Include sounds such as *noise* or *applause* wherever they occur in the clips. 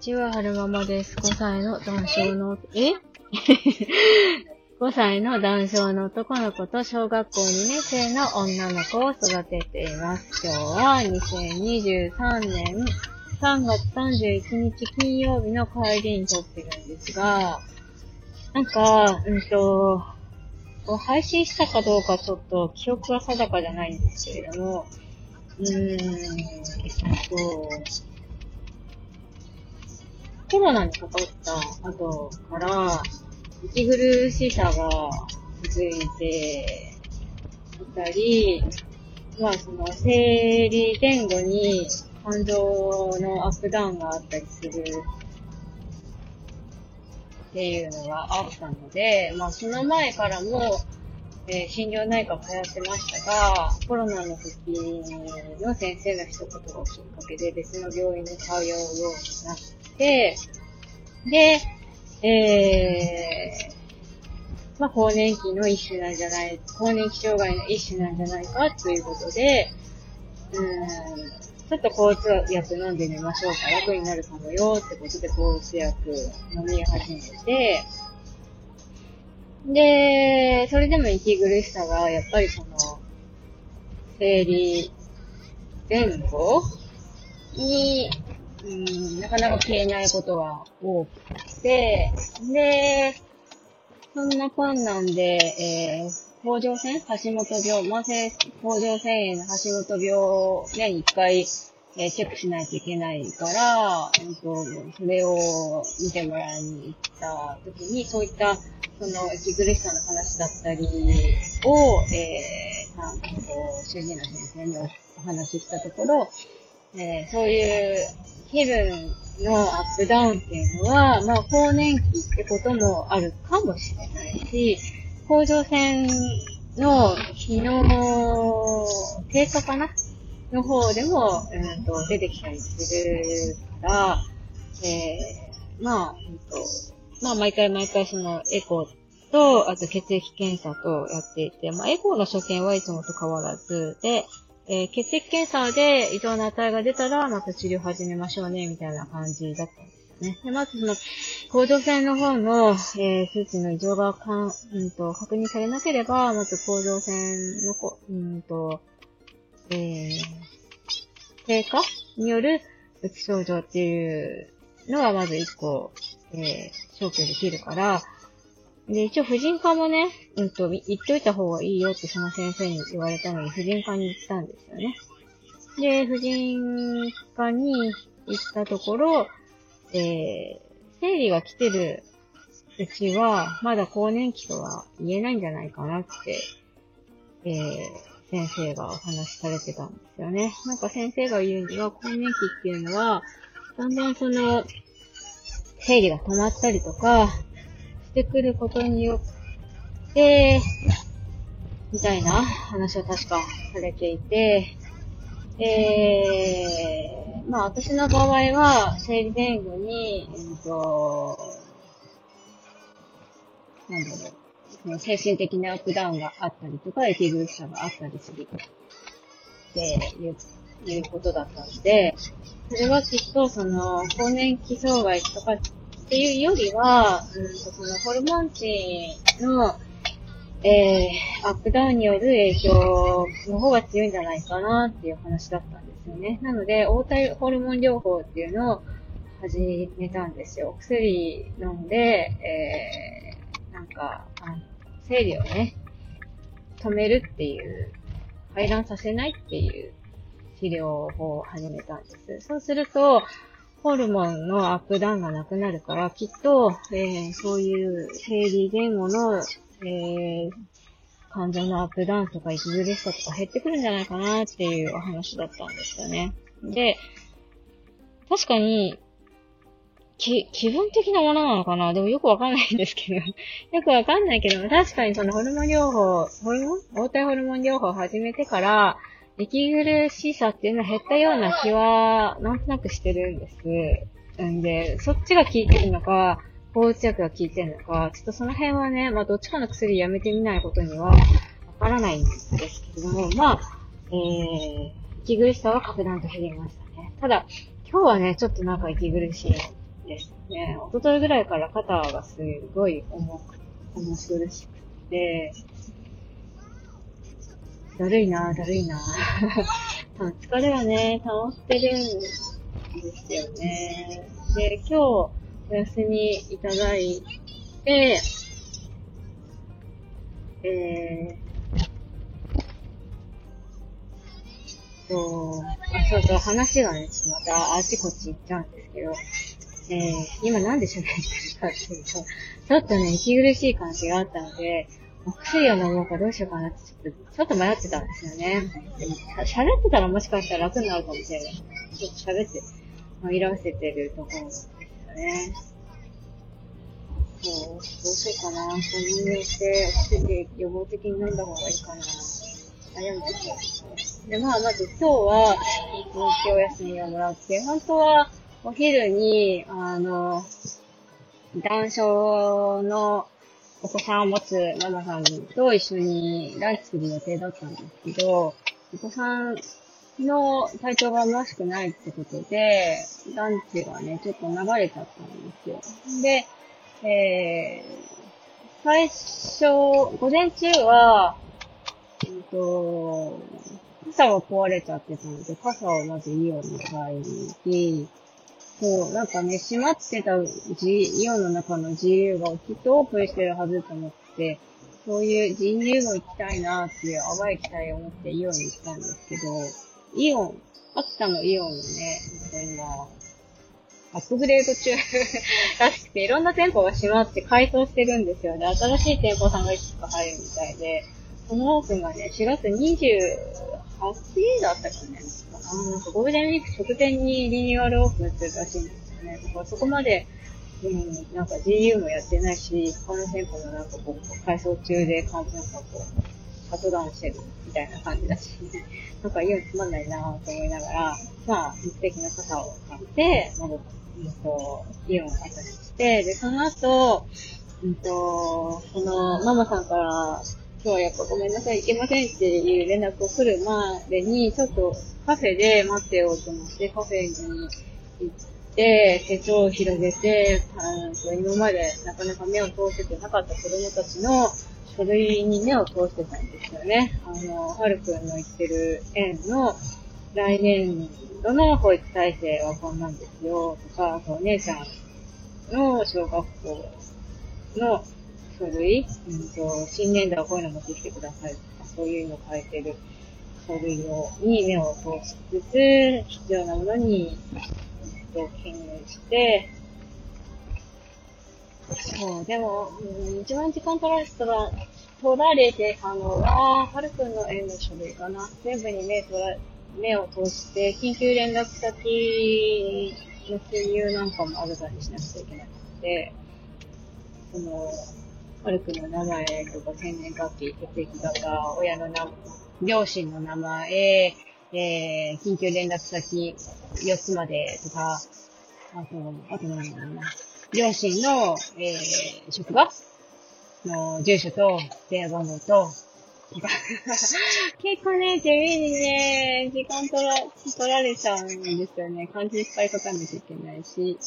ちは、はるままです。5歳の男性の、え *laughs* ?5 歳の男性の男の子と小学校2年生の女の子を育てています。今日は2023年3月31日金曜日の帰りに撮ってるんですが、なんか、うんと、配信したかどうかちょっと記憶が定かじゃないんですけれども、うーん、えっと、コロナにかかった後から、息苦しさが続いていたり、まあその生理前後に感情のアップダウンがあったりするっていうのがあったので、まあその前からも、えー心療内科通ってましたが、コロナの時の先生の一言がきっかけで別の病院に通うようになって、で、えー、まあ、更年期の一種なんじゃない、更年期障害の一種なんじゃないかということで、うん、ちょっと抗うつ薬飲んでみましょうか。楽になるかもよってことで抗うつ薬飲み始めて、で、それでも息苦しさが、やっぱりその、生理前後に、うん、なかなか消えないことが多くて、で、そんな困難で、えー、甲状腺？橋本病、慢性甲状腺炎の橋本病を年に1回、えーチェックしないといけないから、うんと、それを見てもらいに行った時に、そういった、その、息苦しさの話だったりを、えー、なんと、主治医の先生におお話ししたところ、えーそういう気分のアップダウンっていうのは、まあ、更年期ってこともあるかもしれないし、甲状腺の機能低下かなの方でも、うん、と出てきたりするから、えー、まあ、うんと、まあ、毎回毎回そのエコーと、あと血液検査とやっていて、まあ、エコーの所見はいつもと変わらず、で、えー血液検査で異常な値が出たら、また治療始めましょうね、みたいな感じだったんですね。で、まずその、甲状腺の方の、えー数値の異常がかん、うんと、確認されなければ、まず甲状腺のこ、うんと、えー、低下によるうつ症状っていうのがまず一個、えー、消去できるから、で、一応婦人科もね、うんと、言っといた方がいいよってその先生に言われたのに婦人科に行ったんですよね。で、婦人科に行ったところ、えー、生理が来てるうちは、まだ更年期とは言えないんじゃないかなって、えー、先生がお話しされてたんですよね。なんか先生が言うには、更年期っていうのは、だんだんその、生理が止まったりとか、してくることによって、みたいな話を確かされていて、えー、まあ私の場合は、生理前後に、えっと、なんだろう、その精神的なアップダウンがあったりとか、息苦しさがあったりするっていう、いうことだったので、それはきっとその、更年期障害とかっていうよりは、うんとそのホルモン値の、えー、アップダウンによる影響の方が強いんじゃないかなっていう話だったんですよね。なので、応対ホルモン療法っていうのを始めたんですよ。お薬飲んで、えー、なんか、あ生理をね、止めるっていう、排卵させないっていう治療法を始めたんです。そうすると、ホルモンのアップダウンがなくなるから、きっと、えーそういう生理前後の、えー感情のアップダウンとか息苦しさとか減ってくるんじゃないかなっていうお話だったんですよね。で、確かに、き、気分的なものなのかな？でもよくわかんないんですけど。*laughs* よくわかんないけど、確かにそのホルモン療法、ホルモン応対ホルモン療法を始めてから、息苦しさっていうのは減ったような気は、なんとなくしてるんです。んで、そっちが効いてるのか、抗うつ薬が効いてるのか、ちょっとその辺はね、まあどっちかの薬やめてみないことにはわからないんですけれども、まあ、えー、息苦しさは格段と減りましたね。ただ、今日はね、ちょっとなんか息苦しいですね。一昨日ぐらいから肩がすごい重く、重苦しくて、だるいなだるいな *laughs* 疲れはね、溜まってるんですよね。で、今日お休みいただいて、えー、と、あ、そうそう、話がね、またあっちこっち行っちゃうんですけど、えー、今なんで喋ってるかっていうと、ちょっとね、息苦しい感じがあったので、お薬を飲もうかどうしようかなってちょっと、ちょっと迷ってたんですよね。喋ってたらもしかしたら楽になるかもしれない。ちょっと喋って、紛らわせてるところなんですよね。そう、どうしようかな。そういうして、薬予防的に飲んだ方がいいかな。悩んでたんですね。で、まあ、まず今日は、一日お休みをもらって、本当はお昼に、あの、談笑のお子さんを持つママさんと一緒にランチする予定だったんですけど、お子さんの体調がましくないってことで、ランチがね、ちょっと流れちゃったんですよ。で、えー、最初、午前中は、えっと、傘が壊れちゃってたので、傘をまずイオンに買いに行き、そう、なんかね、閉まってた G、イオの中の GU がきっとオープンしてるはずと思って、そういう GU も行きたいなっていう淡い期待を持ってイオンに行ったんですけど、イオン、秋田のイオンのね、今、アップグレード中らしくて、いろんな店舗が閉まって改装してるんですよね。新しい店舗さんがいくつか入るみたいで、そのオープンがね、4月28日だったかね。あなんかゴールデンウィーク直前にリニューアルオープンするらしいんですよね。だからそこまで、うん、なんか GU もやってないし、他の店舗もなんかこう、改装中で感じなんかこう、シャットダウンしてるみたいな感じだし、*laughs* なんかイオンつまんないなぁと思いながら、まあ、目的の傘を買って、戻って、うんと、イオンを後にして、で、その後、うんと、その、ママさんから、今日はやっぱごめんなさい、行けませんっていう連絡を来るまでに、ちょっとカフェで待ってようと思って、カフェに行って、手帳を広げて、あ今までなかなか目を通せてなかった子供たちの書類に目を通してたんですよね。あの、はるくんの行ってる園の来年度の保育体制はこんなんですよ、とか、お姉ちゃんの小学校の書類、うんと、新年度はこういうの持ってきてくださいとか、そういうのを書いてる書類を、に目を通しつつ、必要なものに、えっと、記入して、そう、でも、うん、一番時間取られたら、取られてたのは、はるくんの園の書類かな。全部に目取ら、目を通して、緊急連絡先の記入なんかもあるたりしなくちゃいけなくて、その、はるくんの名前とか、生年月日、血液型、親の名、両親の名前、えー、緊急連絡先4つまでとか、あと、あと何だろうな。両親の、えー、職場の住所と電話番号と、*laughs* 結構ね、地味にね、時間取ら、取られちゃうんですよね。漢字いっぱい書かなきゃいけないし。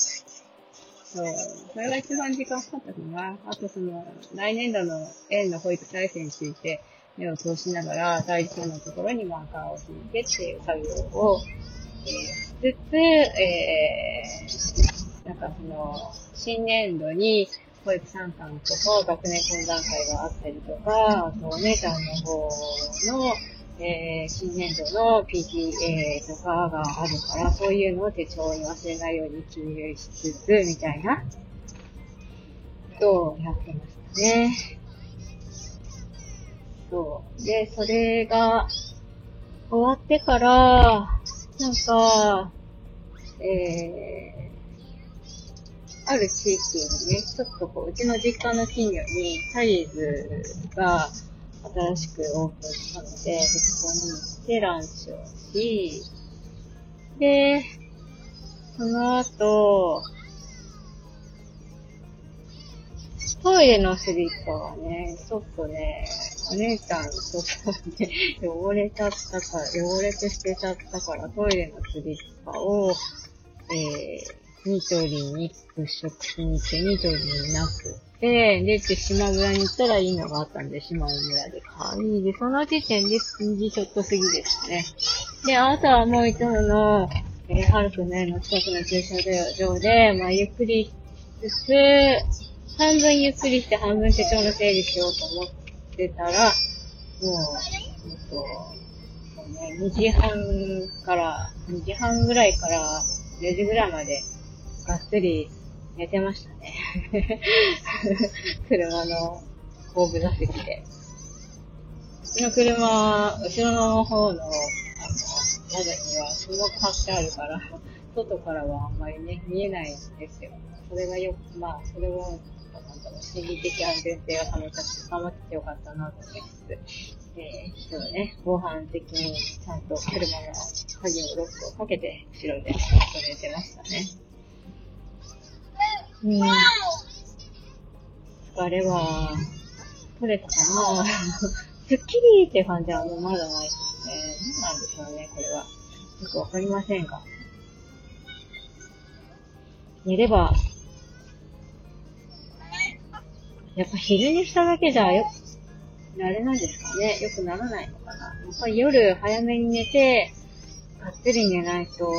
そう。それが一番時間かかったかな。あとその、来年度の園の保育体制について目を通しながら、大事なところにマーカーを引いてっていう作業を、えー、しつつ、えー、なんかその、新年度に保育参観とか学年懇談会があったりとか、あとお姉ちゃんの方の、えー、新年度の PTA とかがあるから、そういうのを手帳に忘れないように記入しつつ、みたいな、とやってましたね。そう。で、それが終わってから、なんか、えー、ある地域にね、ちょっとこう、うちの実家の近所にサイズが新しくオープンしたので、そこに行ってランチをし、で、その後、トイレのスリッパはね、ちょっとね、お姉ちゃんとで汚れちゃったから、汚れて捨てちゃったから、トイレのスリッパを、えー、ニトリに物色しに行って、ニトリになく。て、で、で、島村に行ったらいいのがあったんで、島村で買い、で、その時点で2時ちょっと過ぎですね。で、あとはもういつもの、えー、ハルクの家の近くの駐車場で、まあ、ゆっくりしつつ、半分ゆっくりして半分手帳の整理しようと思ってたら、もう、えっと、ね、2時半から、2時半ぐらいから4時ぐらいまで、がっつり寝てましたね。*laughs* 車の後部座席で。うちの車、後ろの方の、あの、窓にはスモーク貼ってあるから、外からはあんまりね、見えないんですよ。それがよく、まあ、それを、なんだろう、心理的安全性が保た保ってよかったなと思います。えー、人ね、防犯的にちゃんと車の鍵をロックをかけて、後ろで寝てましたね。うん。疲れは、取れたかなすっきりって感じはもうまだないですね。何なんでしょうね、これは。よくわかりませんが。寝れば、やっぱ昼寝しただけじゃよあれなんですかね。よくならないのかな。やっぱり夜早めに寝て、がっつり寝ないと、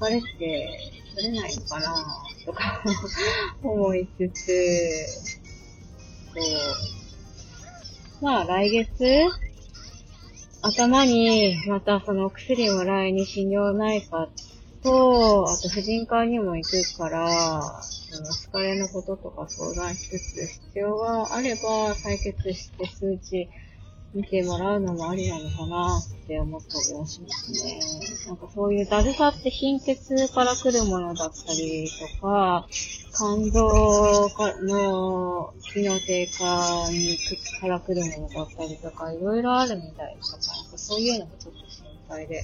疲れって取れないのかなとか *laughs* 思いつつ。まあ来月、頭にまたその薬もらいに心療内科と、あと婦人科にも行くから、その疲れのこととか相談しつつ、必要があれば採血して数値見てもらうのもありなのかなって思ったりはしますね。なんかそういうだるさって貧血から来るものだったりとか、肝臓の機能低下にから来るものだったりとか、いろいろあるみたいとか、なんかそういうのがちょっと心配で。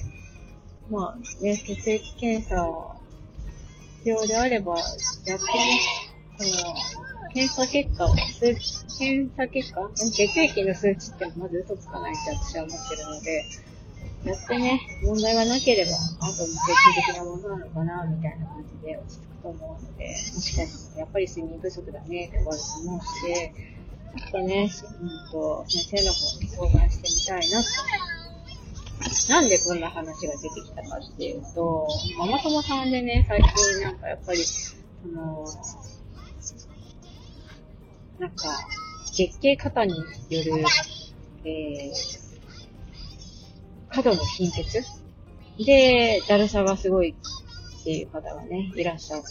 まあね、血液検査必要であれば、やってね、その、検査結果を、検査結果？血液の数値ってまず嘘つかないって私は思ってるので、やってね、問題がなければ、あとも精神的なものなのかな、みたいな感じで落ち着くと思うので、もしかしたらやっぱり睡眠不足だねって終わると思うし、ちょっとね、うんと、先生の方に相談してみたいなと。なんでこんな話が出てきたかっていうと、ママ友さんでね、最近なんかやっぱり、その、なんか、月経過多による、えー、過度の貧血？で、だるさがすごいっていう方がね、いらっしゃっ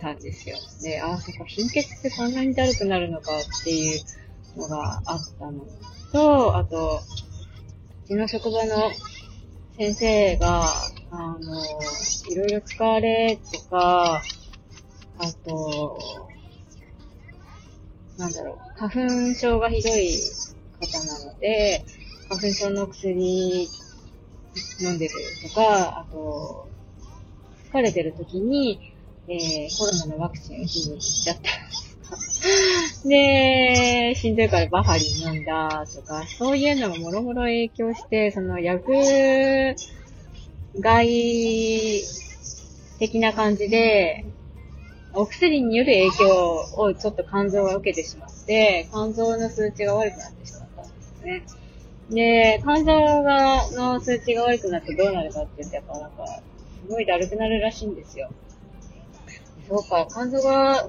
たんですよ。で、ああ、そっか、貧血ってそんなにだるくなるのかっていうのがあったのと、あと、うちの職場の先生が、あの、いろいろ疲れとか、あと、なんだろう、花粉症がひどい方なので、花粉症の薬飲んでるとか、あと、疲れてる時に、えー、コロナのワクチンを一部打っちゃった。*laughs* で、しんどいからバファリン飲んだとか、そういうのがもろもろ影響して、その薬害的な感じで、お薬による影響をちょっと肝臓が受けてしまって、肝臓の数値が悪くなってしまったんですね。で、肝臓が、の数値が悪くなってどうなるかって言って、やっぱなんか、すごいだるくなるらしいんですよ。そうか、肝臓が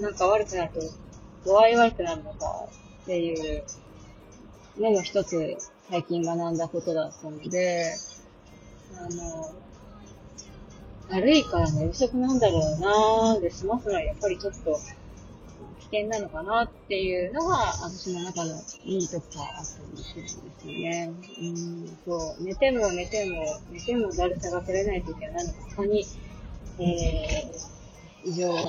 なんか悪くなると、度合い悪くなるのかっていうのも一つ最近学んだことだったので、あの、悪いから寝不足なんだろうなーで済ますのはやっぱりちょっと危険なのかなっていうのが私の中のいいとこがあったりするんですよね。うん、そう、寝ても寝ても、寝てもだるさが取れない時は何か他に、えー、異常が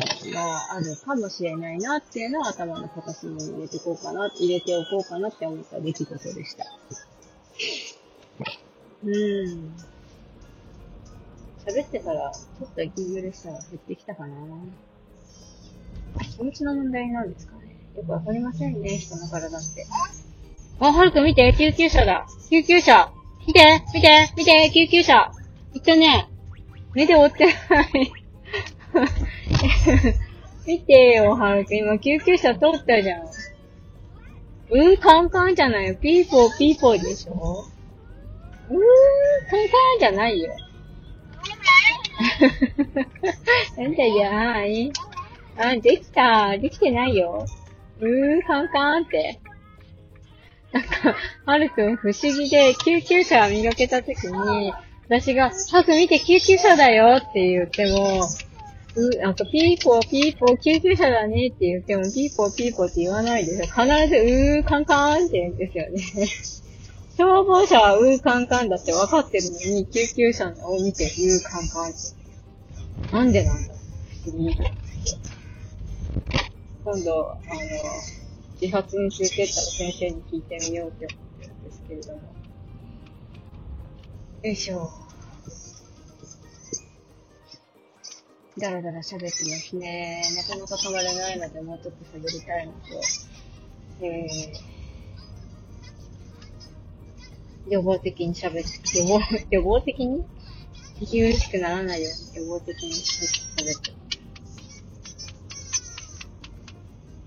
あるかもしれないなっていうのは頭の片隅に入れてこうかな、入れておこうかなって思った出来事でした。うん。喋ってたら、ちょっと息苦しさが減ってきたかな。気持ちの問題なんですかね。よくわかりませんね、人の体って。あ、はるくん見て、救急車だ。救急車。見て、見て、見て、救急車。行ったね。目で追ってない。*laughs* 見てよ、はるくん。今救急車通ったじゃん。うー、カンカンじゃないよ。ピーポーピーポーでしょうーん、カンカンじゃないよ。*laughs* なんだじゃない。あ、できた。できてないよ。うー、カンカンって。なんか、はるくん不思議で、救急車見かけたときに、私が、はるくん見て救急車だよって言っても、う、なんかピーポーピーポー救急車だねって言っても、ピーポーピーポーって言わないですよ。必ず、うーカンカンって言うんですよね。消防車はうーカンカンだって分かってるのに、救急車を見てうーカンカンって。なんでなんだ。今度、あの、自発についてったら先生に聞いてみようって思ってるんですけれども。よいしょ。だらだら喋ってますね。なかなか止まれないので、もうちょっと喋りたいのと、えー、予防的に喋って、予防、*laughs* 予防的に？息苦しくならないように予防的に喋って。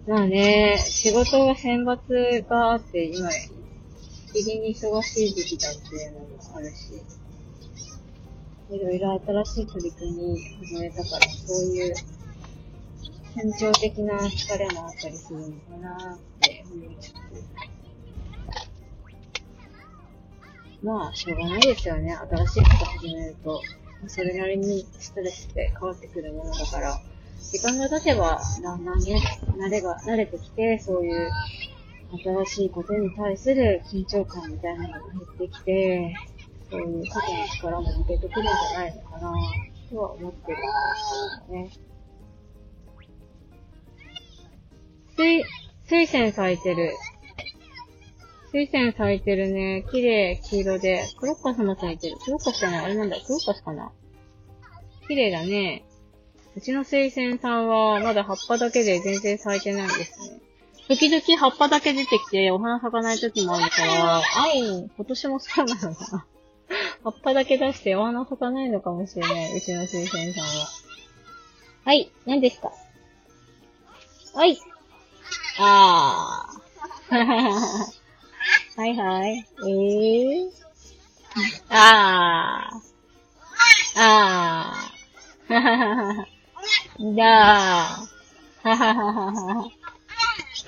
まあね、仕事が選抜があって、今、日々に忙しい時期だっていうのもあるし、いろいろ新しい取り組み始めたから、そういう、感情的な疲れもあったりするのかなって思いつつ。まあ、しょうがないですよね。新しいこと始めると。それなりにストレスって変わってくるものだから、時間が経てば、だんだんね、慣れが、慣れてきて、そういう新しいことに対する緊張感みたいなのが減ってきて、そういう過去の力も抜けてくるんじゃないのかなとは思ってるんですけどね。水、水仙咲いてる。水仙咲いてるね。綺麗、黄色で。クロッカスも咲いてる。クロッカスじゃないあれなんだ。クロッカスかな綺麗だね。うちの水仙さんはまだ葉っぱだけで全然咲いてないですね。時々葉っぱだけ出てきてお花咲かない時もあるから、あ今年もそうなのかな。*laughs* 葉っぱだけ出してお花咲かないのかもしれない。うちの水仙さんは。はい。何ですか？はい。あー。*laughs* はいはい。えー。あー。あー。はははは。だー。はははは。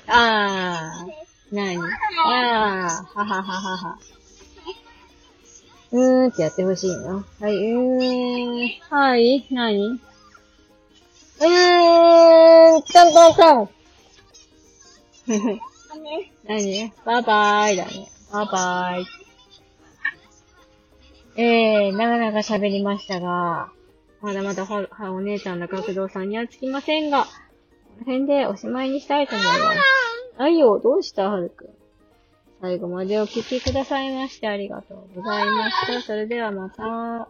あー。なにあー。ははははは。うーんってやってほしいの？はい、うーん。はい、なにうーん、トントントン。何？バイバイだね。バイバイ。えー、なかなか喋りましたが、まだまだは、は、お姉ちゃんの学童さんにはつきませんが、この辺でおしまいにしたいと思います。はいよ、どうしたはるくん？最後までお聞きくださいましてありがとうございました。それではまた。